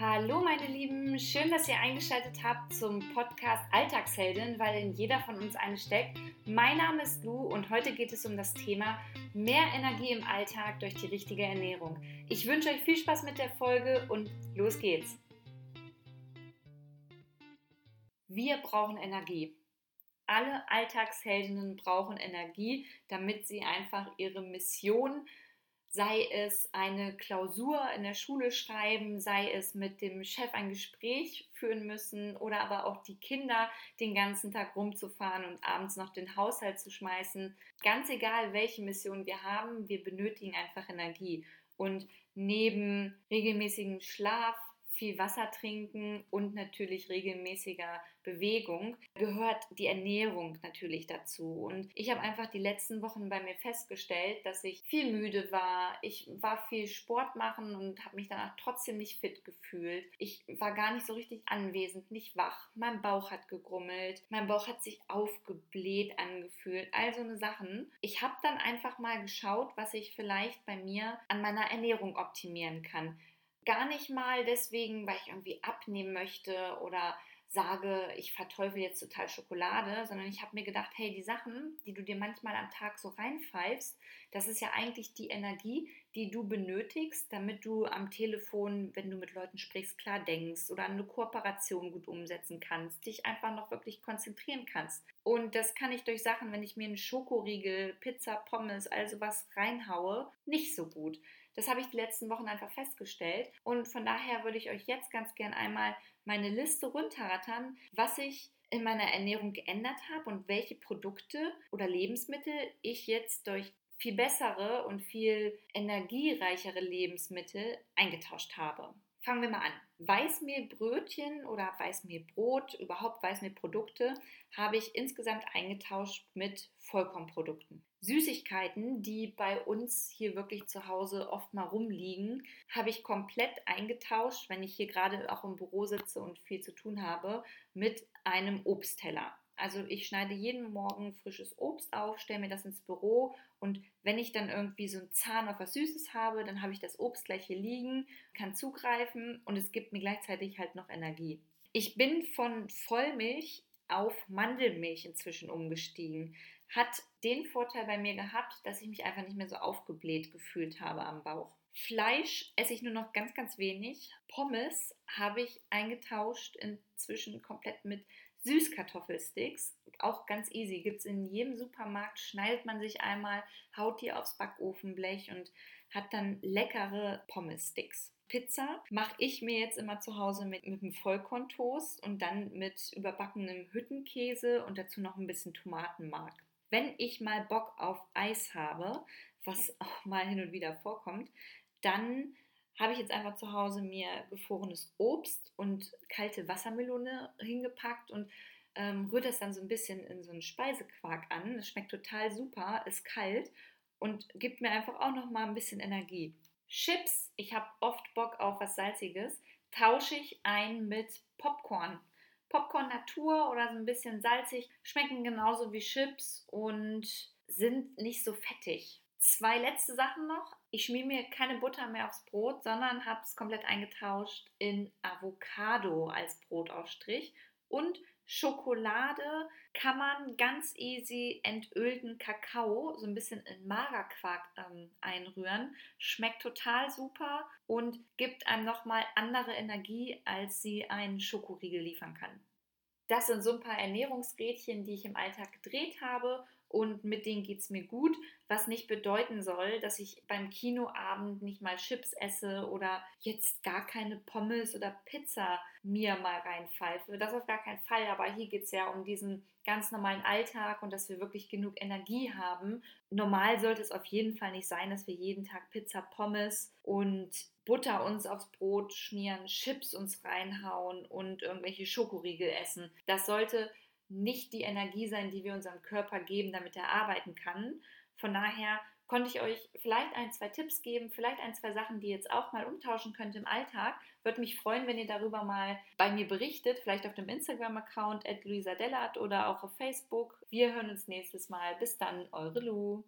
Hallo meine Lieben, schön, dass ihr eingeschaltet habt zum Podcast Alltagsheldin, weil in jeder von uns eine steckt. Mein Name ist Lu und heute geht es um das Thema mehr Energie im Alltag durch die richtige Ernährung. Ich wünsche euch viel Spaß mit der Folge und los geht's. Wir brauchen Energie. Alle Alltagsheldinnen brauchen Energie, damit sie einfach ihre Mission sei es eine Klausur in der Schule schreiben, sei es mit dem Chef ein Gespräch führen müssen oder aber auch die Kinder den ganzen Tag rumzufahren und abends noch den Haushalt zu schmeißen. Ganz egal, welche Mission wir haben, wir benötigen einfach Energie. Und neben regelmäßigem Schlaf, viel Wasser trinken und natürlich regelmäßiger Bewegung gehört die Ernährung natürlich dazu. Und ich habe einfach die letzten Wochen bei mir festgestellt, dass ich viel müde war. Ich war viel Sport machen und habe mich danach trotzdem nicht fit gefühlt. Ich war gar nicht so richtig anwesend, nicht wach. Mein Bauch hat gegrummelt, mein Bauch hat sich aufgebläht angefühlt. All so eine Sachen. Ich habe dann einfach mal geschaut, was ich vielleicht bei mir an meiner Ernährung optimieren kann. Gar nicht mal deswegen, weil ich irgendwie abnehmen möchte oder sage, ich verteufel jetzt total Schokolade, sondern ich habe mir gedacht, hey, die Sachen, die du dir manchmal am Tag so reinpfeifst, das ist ja eigentlich die Energie, die du benötigst, damit du am Telefon, wenn du mit Leuten sprichst, klar denkst oder eine Kooperation gut umsetzen kannst, dich einfach noch wirklich konzentrieren kannst. Und das kann ich durch Sachen, wenn ich mir einen Schokoriegel, Pizza, Pommes, also was reinhaue, nicht so gut. Das habe ich die letzten Wochen einfach festgestellt. Und von daher würde ich euch jetzt ganz gern einmal meine Liste runterrattern, was ich in meiner Ernährung geändert habe und welche Produkte oder Lebensmittel ich jetzt durch viel bessere und viel energiereichere Lebensmittel eingetauscht habe. Fangen wir mal an. Weißmehlbrötchen oder Weißmehlbrot, überhaupt Weißmehlprodukte, habe ich insgesamt eingetauscht mit Vollkornprodukten. Süßigkeiten, die bei uns hier wirklich zu Hause oft mal rumliegen, habe ich komplett eingetauscht, wenn ich hier gerade auch im Büro sitze und viel zu tun habe, mit einem Obstteller. Also ich schneide jeden Morgen frisches Obst auf, stelle mir das ins Büro und wenn ich dann irgendwie so einen Zahn auf was Süßes habe, dann habe ich das Obst gleich hier liegen, kann zugreifen und es gibt mir gleichzeitig halt noch Energie. Ich bin von Vollmilch auf Mandelmilch inzwischen umgestiegen. Hat den Vorteil bei mir gehabt, dass ich mich einfach nicht mehr so aufgebläht gefühlt habe am Bauch. Fleisch esse ich nur noch ganz, ganz wenig. Pommes habe ich eingetauscht inzwischen komplett mit Süßkartoffelsticks, auch ganz easy, gibt es in jedem Supermarkt, schneidet man sich einmal, haut die aufs Backofenblech und hat dann leckere Pommes-Sticks. Pizza mache ich mir jetzt immer zu Hause mit, mit einem Vollkorntoast und dann mit überbackenem Hüttenkäse und dazu noch ein bisschen Tomatenmark. Wenn ich mal Bock auf Eis habe, was auch mal hin und wieder vorkommt, dann habe ich jetzt einfach zu Hause mir gefrorenes Obst und kalte Wassermelone hingepackt und ähm, rührt das dann so ein bisschen in so einen Speisequark an. Das schmeckt total super, ist kalt und gibt mir einfach auch noch mal ein bisschen Energie. Chips, ich habe oft Bock auf was Salziges, tausche ich ein mit Popcorn. Popcorn Natur oder so ein bisschen salzig, schmecken genauso wie Chips und sind nicht so fettig. Zwei letzte Sachen noch. Ich schmier mir keine Butter mehr aufs Brot, sondern habe es komplett eingetauscht in Avocado als Brotaufstrich und Schokolade kann man ganz easy entölten Kakao so ein bisschen in Magerquark ähm, einrühren. Schmeckt total super und gibt einem nochmal andere Energie, als sie ein Schokoriegel liefern kann. Das sind so ein paar Ernährungsrädchen, die ich im Alltag gedreht habe und mit denen geht es mir gut, was nicht bedeuten soll, dass ich beim Kinoabend nicht mal Chips esse oder jetzt gar keine Pommes oder Pizza mir mal reinpfeife. Das auf gar keinen Fall, aber hier geht es ja um diesen ganz normalen Alltag und dass wir wirklich genug Energie haben. Normal sollte es auf jeden Fall nicht sein, dass wir jeden Tag Pizza, Pommes und Butter uns aufs Brot schmieren, Chips uns reinhauen und irgendwelche Schokoriegel essen. Das sollte nicht die Energie sein, die wir unserem Körper geben, damit er arbeiten kann. Von daher konnte ich euch vielleicht ein, zwei Tipps geben, vielleicht ein, zwei Sachen, die ihr jetzt auch mal umtauschen könnt im Alltag. Würde mich freuen, wenn ihr darüber mal bei mir berichtet, vielleicht auf dem Instagram-Account at Luisa Dellert oder auch auf Facebook. Wir hören uns nächstes Mal. Bis dann, eure Lu.